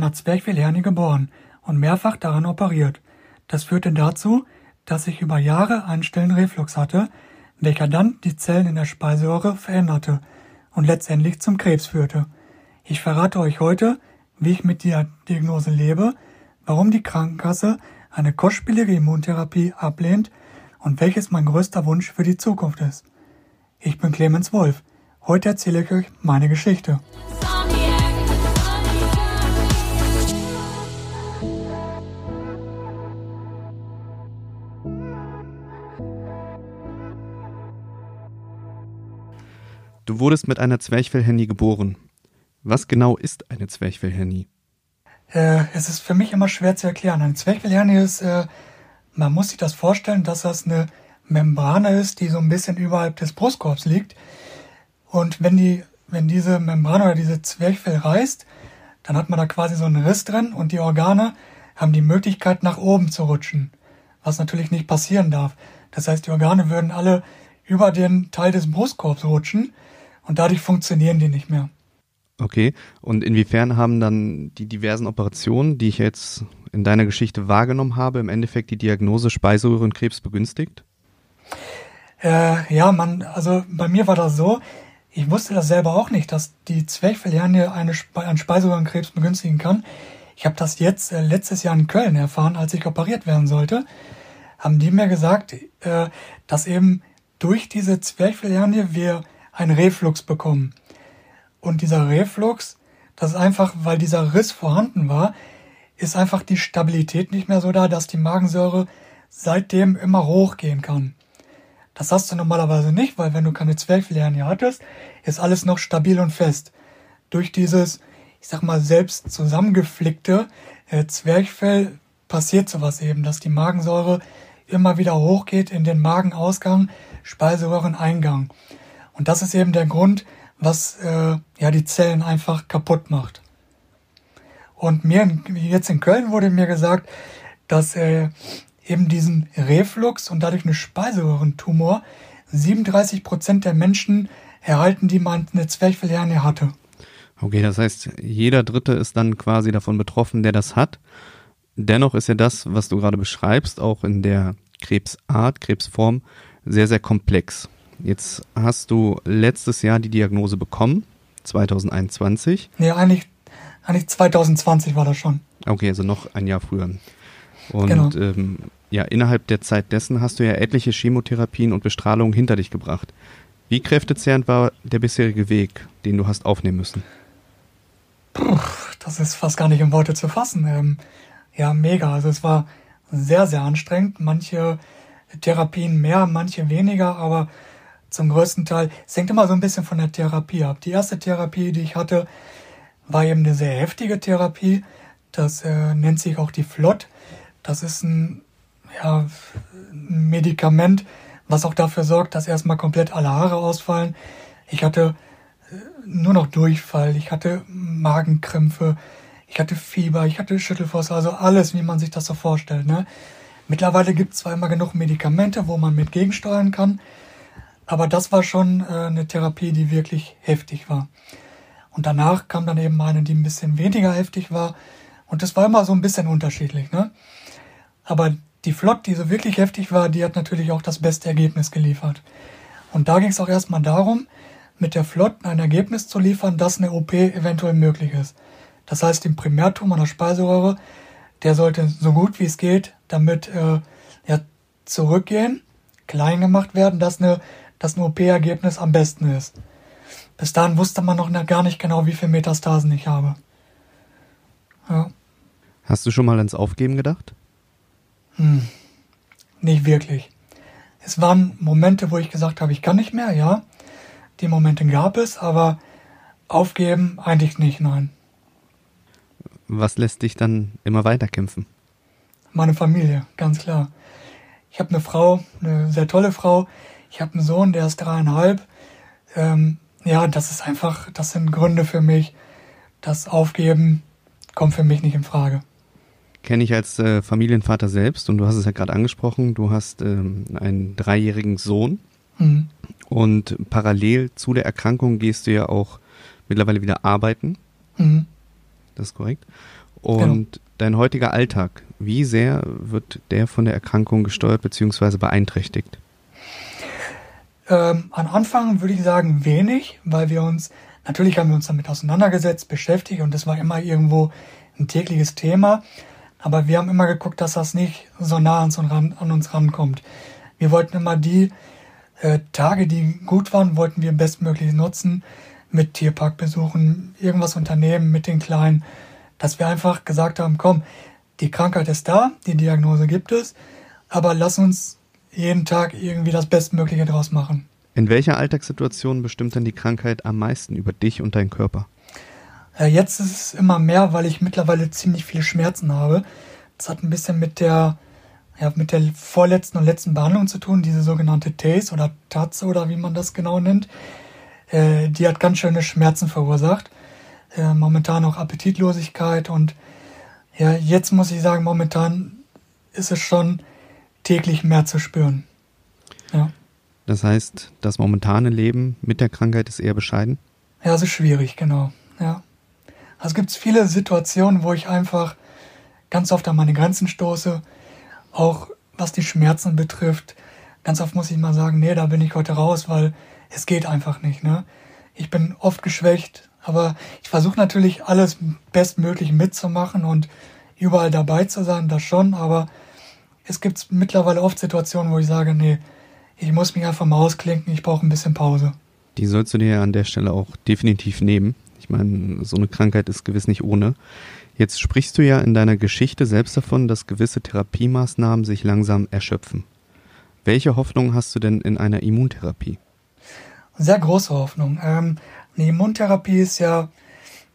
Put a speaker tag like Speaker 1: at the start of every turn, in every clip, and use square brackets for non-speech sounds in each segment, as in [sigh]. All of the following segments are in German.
Speaker 1: Einer Zwerchfellhernie geboren und mehrfach daran operiert. Das führte dazu, dass ich über Jahre einen stillen Reflux hatte, welcher dann die Zellen in der Speiseröhre veränderte und letztendlich zum Krebs führte. Ich verrate euch heute, wie ich mit der Diagnose lebe, warum die Krankenkasse eine kostspielige Immuntherapie ablehnt und welches mein größter Wunsch für die Zukunft ist. Ich bin Clemens Wolf. Heute erzähle ich euch meine Geschichte.
Speaker 2: Du wurdest mit einer Zwerchfellhernie geboren. Was genau ist eine Zwerchfellhernie?
Speaker 1: Äh, es ist für mich immer schwer zu erklären. Eine Zwerchfellhernie ist, äh, man muss sich das vorstellen, dass das eine Membrane ist, die so ein bisschen überhalb des Brustkorbs liegt. Und wenn die, wenn diese Membrane oder diese Zwerchfell reißt, dann hat man da quasi so einen Riss drin und die Organe haben die Möglichkeit, nach oben zu rutschen. Was natürlich nicht passieren darf. Das heißt, die Organe würden alle über den Teil des Brustkorbs rutschen und dadurch funktionieren die nicht mehr.
Speaker 2: Okay, und inwiefern haben dann die diversen Operationen, die ich jetzt in deiner Geschichte wahrgenommen habe, im Endeffekt die Diagnose Speiseröhrenkrebs begünstigt?
Speaker 1: Äh, ja, man, also bei mir war das so, ich wusste das selber auch nicht, dass die Zwerchfellhernie eine, einen Speiseröhrenkrebs begünstigen kann. Ich habe das jetzt äh, letztes Jahr in Köln erfahren, als ich operiert werden sollte. Haben die mir gesagt, äh, dass eben durch diese Zwerchfellhernie wir einen Reflux bekommen. Und dieser Reflux, das ist einfach, weil dieser Riss vorhanden war, ist einfach die Stabilität nicht mehr so da, dass die Magensäure seitdem immer hochgehen kann. Das hast du normalerweise nicht, weil wenn du keine Zwerchfellhernie hattest, ist alles noch stabil und fest. Durch dieses, ich sag mal, selbst zusammengeflickte äh, Zwerchfell passiert sowas eben, dass die Magensäure immer wieder hochgeht in den Magenausgang, Speiseröhreneingang. Und das ist eben der Grund, was äh, ja die Zellen einfach kaputt macht. Und mir jetzt in Köln wurde mir gesagt, dass äh, eben diesen Reflux und dadurch eine Speiseröhrentumor 37 Prozent der Menschen erhalten, die man eine Zwerchfellhernie hatte.
Speaker 2: Okay, das heißt, jeder Dritte ist dann quasi davon betroffen, der das hat. Dennoch ist ja das, was du gerade beschreibst, auch in der Krebsart, Krebsform, sehr, sehr komplex. Jetzt hast du letztes Jahr die Diagnose bekommen, 2021.
Speaker 1: Nee, eigentlich, eigentlich 2020 war das schon.
Speaker 2: Okay, also noch ein Jahr früher. Und genau. ähm, ja, innerhalb der Zeit dessen hast du ja etliche Chemotherapien und Bestrahlungen hinter dich gebracht. Wie kräftezehrend war der bisherige Weg, den du hast aufnehmen müssen?
Speaker 1: Puh, das ist fast gar nicht in Worte zu fassen. Ähm, ja, mega. Also es war sehr, sehr anstrengend. Manche Therapien mehr, manche weniger, aber zum größten Teil. Es hängt immer so ein bisschen von der Therapie ab. Die erste Therapie, die ich hatte, war eben eine sehr heftige Therapie. Das äh, nennt sich auch die Flott. Das ist ein, ja, ein Medikament, was auch dafür sorgt, dass erstmal komplett alle Haare ausfallen. Ich hatte äh, nur noch Durchfall, ich hatte Magenkrämpfe, ich hatte Fieber, ich hatte Schüttelfrost, also alles, wie man sich das so vorstellt. Ne? Mittlerweile gibt es zwar immer genug Medikamente, wo man mit gegensteuern kann, aber das war schon äh, eine Therapie, die wirklich heftig war. Und danach kam dann eben eine, die ein bisschen weniger heftig war. Und das war immer so ein bisschen unterschiedlich. Ne? Aber die Flott, die so wirklich heftig war, die hat natürlich auch das beste Ergebnis geliefert. Und da ging es auch erstmal darum, mit der Flott ein Ergebnis zu liefern, dass eine OP eventuell möglich ist. Das heißt, den Primärtumor der Speiseröhre, der sollte so gut wie es geht damit äh, ja, zurückgehen, klein gemacht werden, dass eine das ein OP-Ergebnis am besten ist. Bis dahin wusste man noch gar nicht genau, wie viele Metastasen ich habe.
Speaker 2: Ja. Hast du schon mal ans Aufgeben gedacht?
Speaker 1: Hm, nicht wirklich. Es waren Momente, wo ich gesagt habe, ich kann nicht mehr, ja. Die Momente gab es, aber aufgeben eigentlich nicht, nein.
Speaker 2: Was lässt dich dann immer weiter kämpfen?
Speaker 1: Meine Familie, ganz klar. Ich habe eine Frau, eine sehr tolle Frau, ich habe einen Sohn, der ist dreieinhalb. Ähm, ja, das ist einfach, das sind Gründe für mich. Das Aufgeben kommt für mich nicht in Frage.
Speaker 2: Kenne ich als äh, Familienvater selbst und du hast es ja gerade angesprochen, du hast ähm, einen dreijährigen Sohn mhm. und parallel zu der Erkrankung gehst du ja auch mittlerweile wieder arbeiten. Mhm. das ist korrekt. Und genau. dein heutiger Alltag, wie sehr wird der von der Erkrankung gesteuert bzw. beeinträchtigt?
Speaker 1: Ähm, am Anfang würde ich sagen wenig, weil wir uns, natürlich haben wir uns damit auseinandergesetzt, beschäftigt und das war immer irgendwo ein tägliches Thema. Aber wir haben immer geguckt, dass das nicht so nah an an uns rankommt. Wir wollten immer die äh, Tage, die gut waren, wollten wir bestmöglich nutzen, mit Tierparkbesuchen, irgendwas unternehmen mit den Kleinen, dass wir einfach gesagt haben, komm, die Krankheit ist da, die Diagnose gibt es, aber lass uns jeden Tag irgendwie das Bestmögliche draus machen.
Speaker 2: In welcher Alltagssituation bestimmt denn die Krankheit am meisten über dich und deinen Körper?
Speaker 1: Äh, jetzt ist es immer mehr, weil ich mittlerweile ziemlich viele Schmerzen habe. Das hat ein bisschen mit der, ja, mit der vorletzten und letzten Behandlung zu tun, diese sogenannte TACE oder Tatze oder wie man das genau nennt. Äh, die hat ganz schöne Schmerzen verursacht. Äh, momentan auch Appetitlosigkeit und ja, jetzt muss ich sagen, momentan ist es schon täglich mehr zu spüren. Ja.
Speaker 2: Das heißt, das momentane Leben mit der Krankheit ist eher bescheiden?
Speaker 1: Ja, es ist schwierig, genau. Ja. Also gibt es viele Situationen, wo ich einfach ganz oft an meine Grenzen stoße, auch was die Schmerzen betrifft. Ganz oft muss ich mal sagen, nee, da bin ich heute raus, weil es geht einfach nicht. Ne? Ich bin oft geschwächt, aber ich versuche natürlich alles bestmöglich mitzumachen und überall dabei zu sein, das schon, aber es gibt mittlerweile oft Situationen, wo ich sage, nee, ich muss mich einfach mal ausklinken, ich brauche ein bisschen Pause.
Speaker 2: Die sollst du dir an der Stelle auch definitiv nehmen. Ich meine, so eine Krankheit ist gewiss nicht ohne. Jetzt sprichst du ja in deiner Geschichte selbst davon, dass gewisse Therapiemaßnahmen sich langsam erschöpfen. Welche Hoffnung hast du denn in einer Immuntherapie?
Speaker 1: Sehr große Hoffnung. Ähm, eine Immuntherapie ist ja,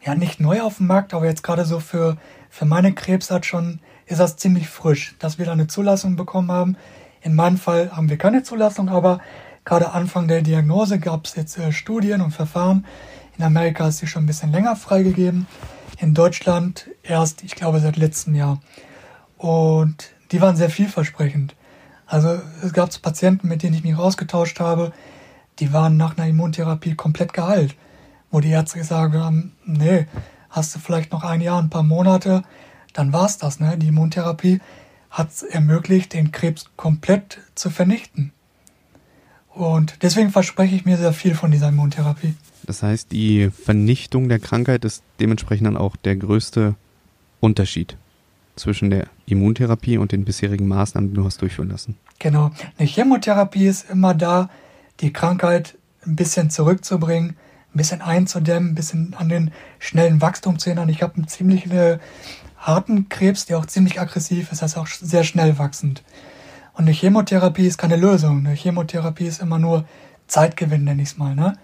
Speaker 1: ja nicht neu auf dem Markt, aber jetzt gerade so für, für meine Krebsart schon ist das ziemlich frisch, dass wir da eine Zulassung bekommen haben. In meinem Fall haben wir keine Zulassung, aber gerade Anfang der Diagnose gab es jetzt äh, Studien und Verfahren. In Amerika ist sie schon ein bisschen länger freigegeben. In Deutschland erst, ich glaube, seit letztem Jahr. Und die waren sehr vielversprechend. Also es gab Patienten, mit denen ich mich ausgetauscht habe, die waren nach einer Immuntherapie komplett geheilt. Wo die Ärzte gesagt haben, nee, hast du vielleicht noch ein Jahr, ein paar Monate, dann war's das. Ne? Die Immuntherapie hat es ermöglicht, den Krebs komplett zu vernichten. Und deswegen verspreche ich mir sehr viel von dieser Immuntherapie.
Speaker 2: Das heißt, die Vernichtung der Krankheit ist dementsprechend dann auch der größte Unterschied zwischen der Immuntherapie und den bisherigen Maßnahmen, die du hast durchführen lassen.
Speaker 1: Genau. Eine Chemotherapie ist immer da, die Krankheit ein bisschen zurückzubringen, ein bisschen einzudämmen, ein bisschen an den schnellen Wachstum zu erinnern. Ich habe einen ziemlich äh, harten Krebs, der auch ziemlich aggressiv ist, also auch sehr schnell wachsend. Und eine Chemotherapie ist keine Lösung. Eine Chemotherapie ist immer nur Zeitgewinn, nenne ich es mal. Ne?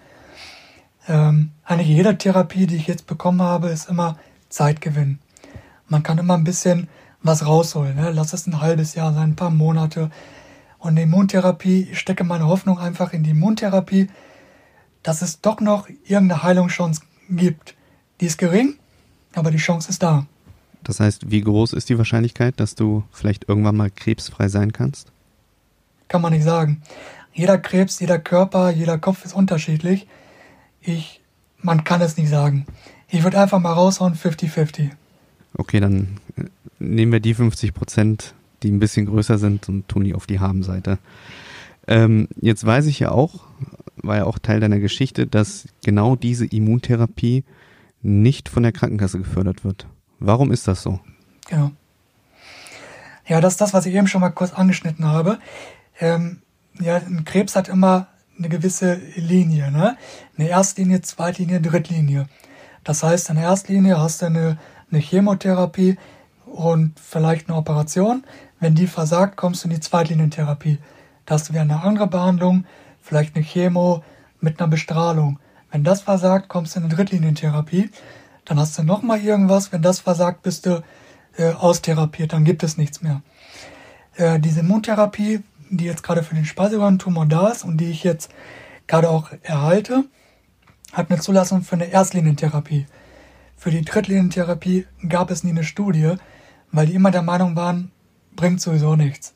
Speaker 1: Ähm, eigentlich jede Therapie, die ich jetzt bekommen habe, ist immer Zeitgewinn. Man kann immer ein bisschen was rausholen. Ne? Lass es ein halbes Jahr sein, ein paar Monate. Und die Immuntherapie, ich stecke meine Hoffnung einfach in die Immuntherapie, dass es doch noch irgendeine Heilungschance gibt. Die ist gering, aber die Chance ist da.
Speaker 2: Das heißt, wie groß ist die Wahrscheinlichkeit, dass du vielleicht irgendwann mal krebsfrei sein kannst?
Speaker 1: Kann man nicht sagen. Jeder Krebs, jeder Körper, jeder Kopf ist unterschiedlich. Ich, man kann es nicht sagen. Ich würde einfach mal raushauen, 50-50.
Speaker 2: Okay, dann äh, nehmen wir die 50 Prozent, die ein bisschen größer sind und tun die auf die Haben-Seite. Ähm, jetzt weiß ich ja auch, war ja auch Teil deiner Geschichte, dass genau diese Immuntherapie nicht von der Krankenkasse gefördert wird. Warum ist das so?
Speaker 1: Genau. Ja, das ist das, was ich eben schon mal kurz angeschnitten habe. Ähm, ja, ein Krebs hat immer eine gewisse Linie, ne? Eine Erstlinie, Zweitlinie, Drittlinie. Das heißt, in der Erstlinie hast du eine, eine Chemotherapie und vielleicht eine Operation. Wenn die versagt, kommst du in die Zweitlinientherapie. Da hast du wieder eine andere Behandlung, vielleicht eine Chemo mit einer Bestrahlung. Wenn das versagt, kommst du in eine Drittlinientherapie. Dann hast du nochmal irgendwas. Wenn das versagt, bist du äh, austherapiert. Dann gibt es nichts mehr. Äh, diese Immuntherapie, die jetzt gerade für den Speiseröhrentumor da ist und die ich jetzt gerade auch erhalte, hat eine Zulassung für eine Erstlinientherapie. Für die Drittlinientherapie gab es nie eine Studie, weil die immer der Meinung waren, bringt sowieso nichts.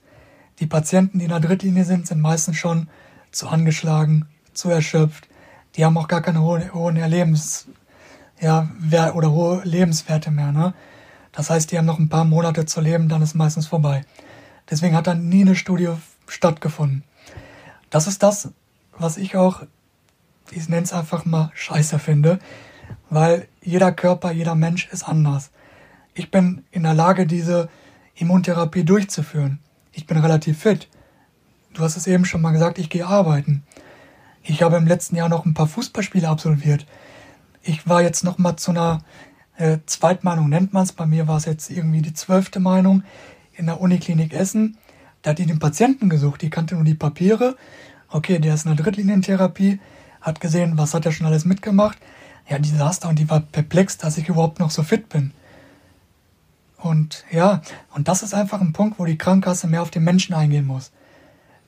Speaker 1: Die Patienten, die in der Drittlinie sind, sind meistens schon zu angeschlagen, zu erschöpft. Die haben auch gar keine hohen, hohen Erlebens, ja, oder hohe Lebenswerte mehr, ne? Das heißt, die haben noch ein paar Monate zu leben, dann ist meistens vorbei. Deswegen hat dann nie eine Studie stattgefunden. Das ist das, was ich auch, ich nenne es einfach mal scheiße finde, weil jeder Körper, jeder Mensch ist anders. Ich bin in der Lage, diese Immuntherapie durchzuführen. Ich bin relativ fit. Du hast es eben schon mal gesagt, ich gehe arbeiten. Ich habe im letzten Jahr noch ein paar Fußballspiele absolviert. Ich war jetzt noch mal zu einer äh, Zweitmeinung, nennt man es. Bei mir war es jetzt irgendwie die zwölfte Meinung in der Uniklinik Essen. Da hat die den Patienten gesucht, die kannte nur die Papiere. Okay, der ist in der Drittlinientherapie, hat gesehen, was hat er schon alles mitgemacht. Ja, die saß da und die war perplex, dass ich überhaupt noch so fit bin. Und ja, und das ist einfach ein Punkt, wo die Krankenkasse mehr auf den Menschen eingehen muss.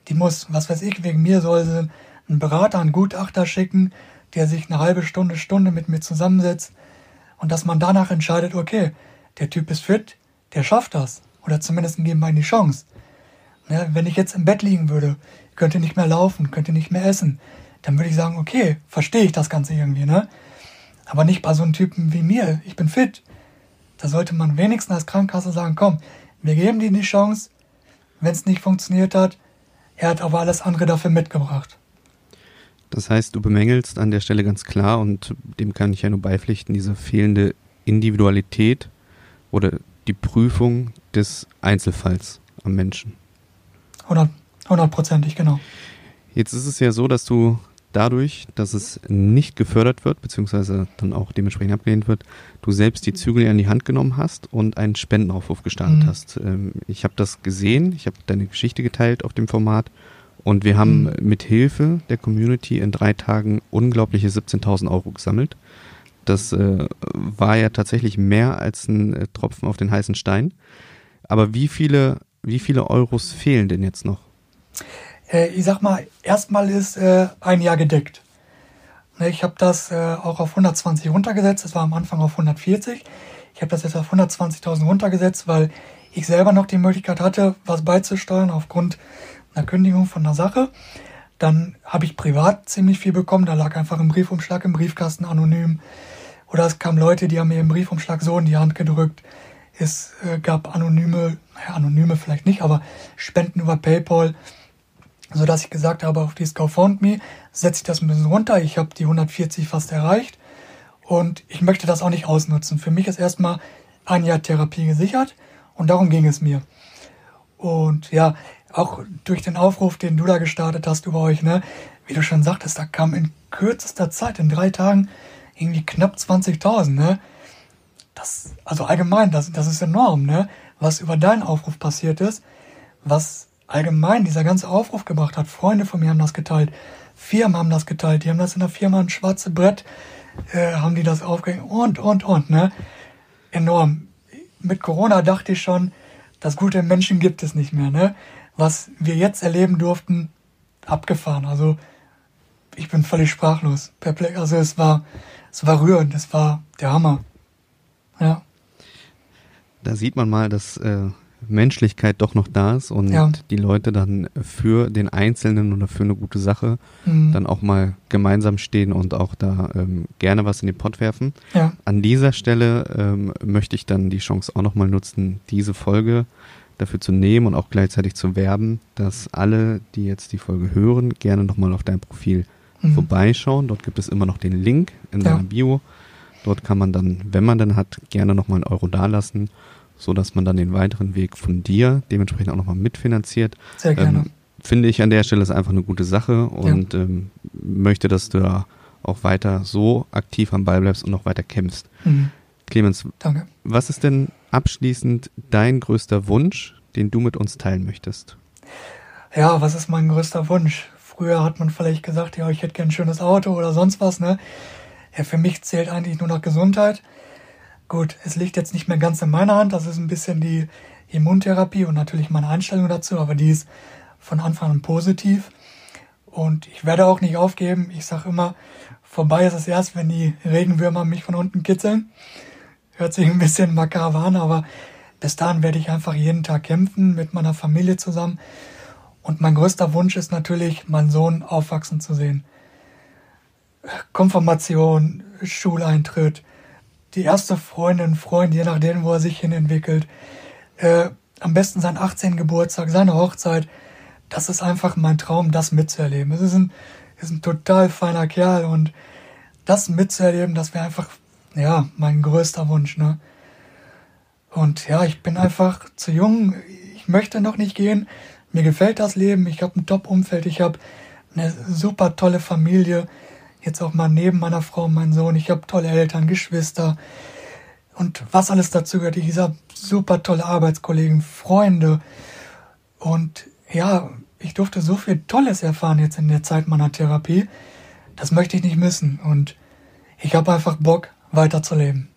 Speaker 1: Die muss, was weiß ich, wegen mir soll sie einen Berater, einen Gutachter schicken, der sich eine halbe Stunde, Stunde mit mir zusammensetzt und dass man danach entscheidet, okay, der Typ ist fit, der schafft das. Oder zumindest geben wir ihm die Chance. Ne, wenn ich jetzt im Bett liegen würde, könnte nicht mehr laufen, könnte nicht mehr essen, dann würde ich sagen, okay, verstehe ich das Ganze irgendwie, ne? Aber nicht bei so einem Typen wie mir. Ich bin fit. Da sollte man wenigstens als Krankenkasse sagen, komm, wir geben dir die Chance. Wenn es nicht funktioniert hat, er hat aber alles andere dafür mitgebracht.
Speaker 2: Das heißt, du bemängelst an der Stelle ganz klar, und dem kann ich ja nur beipflichten, diese fehlende Individualität oder die Prüfung des Einzelfalls am Menschen.
Speaker 1: Hundertprozentig, genau.
Speaker 2: Jetzt ist es ja so, dass du dadurch, dass es nicht gefördert wird, beziehungsweise dann auch dementsprechend abgelehnt wird, du selbst die Zügel in die Hand genommen hast und einen Spendenaufruf gestartet mhm. hast. Ähm, ich habe das gesehen, ich habe deine Geschichte geteilt auf dem Format und wir haben mhm. mit Hilfe der Community in drei Tagen unglaubliche 17.000 Euro gesammelt. Das äh, war ja tatsächlich mehr als ein äh, Tropfen auf den heißen Stein. Aber wie viele, wie viele Euros fehlen denn jetzt noch?
Speaker 1: Äh, ich sag mal, erstmal ist äh, ein Jahr gedeckt. Ne, ich habe das äh, auch auf 120 runtergesetzt. Das war am Anfang auf 140. Ich habe das jetzt auf 120.000 runtergesetzt, weil ich selber noch die Möglichkeit hatte, was beizusteuern aufgrund einer Kündigung von einer Sache. Dann habe ich privat ziemlich viel bekommen. Da lag einfach ein Briefumschlag im Briefkasten anonym. Oder es kamen Leute, die haben mir im Briefumschlag so in die Hand gedrückt. Es äh, gab anonyme, naja, anonyme vielleicht nicht, aber Spenden über PayPal, so dass ich gesagt habe, auf dieses GoFundMe setze ich das ein bisschen runter. Ich habe die 140 fast erreicht und ich möchte das auch nicht ausnutzen. Für mich ist erstmal ein Jahr Therapie gesichert und darum ging es mir. Und ja, auch durch den Aufruf, den du da gestartet hast über euch, ne, wie du schon sagtest, da kam in kürzester Zeit, in drei Tagen, irgendwie knapp 20.000, ne? Das, also allgemein, das, das ist enorm, ne? Was über deinen Aufruf passiert ist, was allgemein dieser ganze Aufruf gebracht hat. Freunde von mir haben das geteilt, Firmen haben das geteilt, die haben das in der Firma ein schwarzes Brett, äh, haben die das aufgehängt und, und, und, ne? Enorm. Mit Corona dachte ich schon, das gute Menschen gibt es nicht mehr, ne? Was wir jetzt erleben durften, abgefahren. Also ich bin völlig sprachlos, perplex. Also es war, es war rührend, es war der Hammer. Ja.
Speaker 2: Da sieht man mal, dass äh, Menschlichkeit doch noch da ist und ja. die Leute dann für den Einzelnen oder für eine gute Sache mhm. dann auch mal gemeinsam stehen und auch da ähm, gerne was in den Pott werfen. Ja. An dieser Stelle ähm, möchte ich dann die Chance auch nochmal nutzen, diese Folge dafür zu nehmen und auch gleichzeitig zu werben, dass alle, die jetzt die Folge hören, gerne nochmal auf dein Profil mhm. vorbeischauen. Dort gibt es immer noch den Link in ja. deiner Bio. Dort kann man dann, wenn man dann hat, gerne nochmal einen Euro dalassen, so dass man dann den weiteren Weg von dir dementsprechend auch nochmal mitfinanziert.
Speaker 1: Sehr gerne. Ähm,
Speaker 2: finde ich an der Stelle ist einfach eine gute Sache und ja. ähm, möchte, dass du da auch weiter so aktiv am Ball bleibst und noch weiter kämpfst. Mhm. Clemens, Danke. was ist denn abschließend dein größter Wunsch, den du mit uns teilen möchtest?
Speaker 1: Ja, was ist mein größter Wunsch? Früher hat man vielleicht gesagt, ja, ich hätte gern ein schönes Auto oder sonst was, ne? Ja, für mich zählt eigentlich nur noch Gesundheit. Gut, es liegt jetzt nicht mehr ganz in meiner Hand, das ist ein bisschen die Immuntherapie und natürlich meine Einstellung dazu, aber die ist von Anfang an positiv. Und ich werde auch nicht aufgeben. Ich sage immer, vorbei ist es erst, wenn die Regenwürmer mich von unten kitzeln. Hört sich ein bisschen makaber an, aber bis dahin werde ich einfach jeden Tag kämpfen mit meiner Familie zusammen. Und mein größter Wunsch ist natürlich, meinen Sohn aufwachsen zu sehen. Konfirmation, Schuleintritt, die erste Freundin, Freund, je nachdem, wo er sich hin entwickelt. Äh, am besten sein 18. Geburtstag, seine Hochzeit. Das ist einfach mein Traum, das mitzuerleben. Es ist ein, ist ein total feiner Kerl und das mitzuerleben, das wäre einfach, ja, mein größter Wunsch, ne? Und ja, ich bin einfach zu jung. Ich möchte noch nicht gehen. Mir gefällt das Leben. Ich habe ein Top-Umfeld. Ich habe eine super tolle Familie. Jetzt auch mal neben meiner Frau und meinem Sohn. Ich habe tolle Eltern, Geschwister. Und was alles dazu gehört. Ich habe super tolle Arbeitskollegen, Freunde. Und ja, ich durfte so viel Tolles erfahren jetzt in der Zeit meiner Therapie. Das möchte ich nicht missen. Und ich habe einfach Bock, weiterzuleben.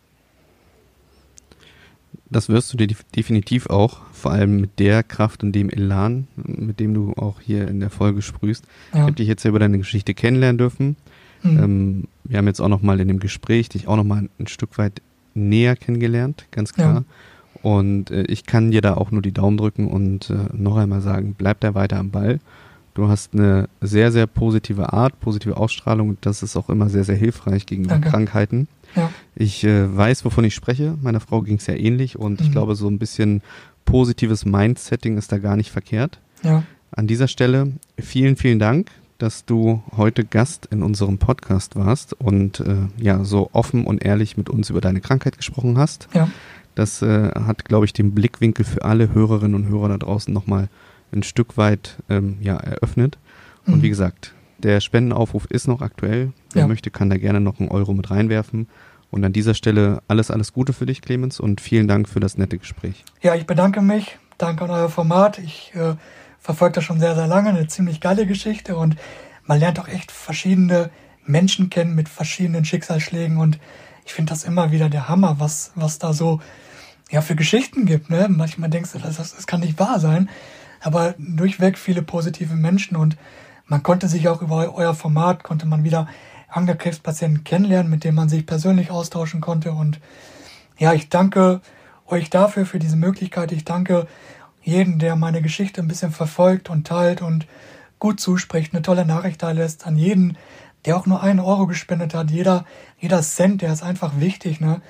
Speaker 2: Das wirst du dir definitiv auch, vor allem mit der Kraft und dem Elan, mit dem du auch hier in der Folge sprühst. Ja. Ich habe dich jetzt ja über deine Geschichte kennenlernen dürfen. Mhm. Ähm, wir haben jetzt auch noch mal in dem Gespräch dich auch noch mal ein Stück weit näher kennengelernt, ganz klar. Ja. Und äh, ich kann dir da auch nur die Daumen drücken und äh, noch einmal sagen, bleib da weiter am Ball. Du hast eine sehr, sehr positive Art, positive Ausstrahlung und das ist auch immer sehr, sehr hilfreich gegen Danke. Krankheiten. Ja. Ich äh, weiß, wovon ich spreche. Meiner Frau ging es ja ähnlich und mhm. ich glaube, so ein bisschen positives Mindsetting ist da gar nicht verkehrt. Ja. An dieser Stelle vielen, vielen Dank, dass du heute Gast in unserem Podcast warst und äh, ja so offen und ehrlich mit uns über deine Krankheit gesprochen hast. Ja. Das äh, hat, glaube ich, den Blickwinkel für alle Hörerinnen und Hörer da draußen nochmal ein Stück weit ähm, ja, eröffnet. Und mhm. wie gesagt, der Spendenaufruf ist noch aktuell. Wer ja. möchte, kann da gerne noch einen Euro mit reinwerfen. Und an dieser Stelle alles, alles Gute für dich, Clemens, und vielen Dank für das nette Gespräch.
Speaker 1: Ja, ich bedanke mich. Danke an euer Format. Ich äh, verfolge das schon sehr, sehr lange. Eine ziemlich geile Geschichte und man lernt auch echt verschiedene Menschen kennen mit verschiedenen Schicksalsschlägen und ich finde das immer wieder der Hammer, was, was da so ja, für Geschichten gibt. Ne? Manchmal denkst du, das, das kann nicht wahr sein aber durchweg viele positive Menschen und man konnte sich auch über euer Format, konnte man wieder Angekrebspatienten kennenlernen, mit denen man sich persönlich austauschen konnte und ja, ich danke euch dafür, für diese Möglichkeit. Ich danke jeden, der meine Geschichte ein bisschen verfolgt und teilt und gut zuspricht, eine tolle Nachricht da lässt, an jeden, der auch nur einen Euro gespendet hat. Jeder, jeder Cent, der ist einfach wichtig, ne?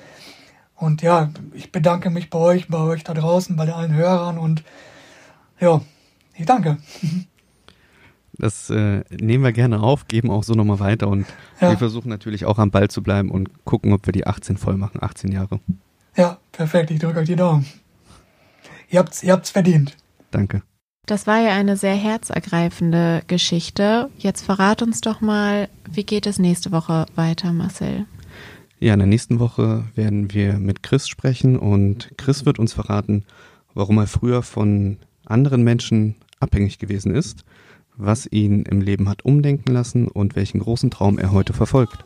Speaker 1: Und ja, ich bedanke mich bei euch, bei euch da draußen, bei allen Hörern und ja, ich danke. [laughs]
Speaker 2: Das äh, nehmen wir gerne auf, geben auch so nochmal weiter und ja. wir versuchen natürlich auch am Ball zu bleiben und gucken, ob wir die 18 voll machen, 18 Jahre.
Speaker 1: Ja, perfekt, ich drücke euch die Daumen. Ihr habt's, ihr habt's verdient.
Speaker 2: Danke.
Speaker 3: Das war ja eine sehr herzergreifende Geschichte. Jetzt verrat uns doch mal, wie geht es nächste Woche weiter, Marcel?
Speaker 2: Ja, in der nächsten Woche werden wir mit Chris sprechen und Chris wird uns verraten, warum er früher von anderen Menschen abhängig gewesen ist, was ihn im Leben hat umdenken lassen und welchen großen Traum er heute verfolgt.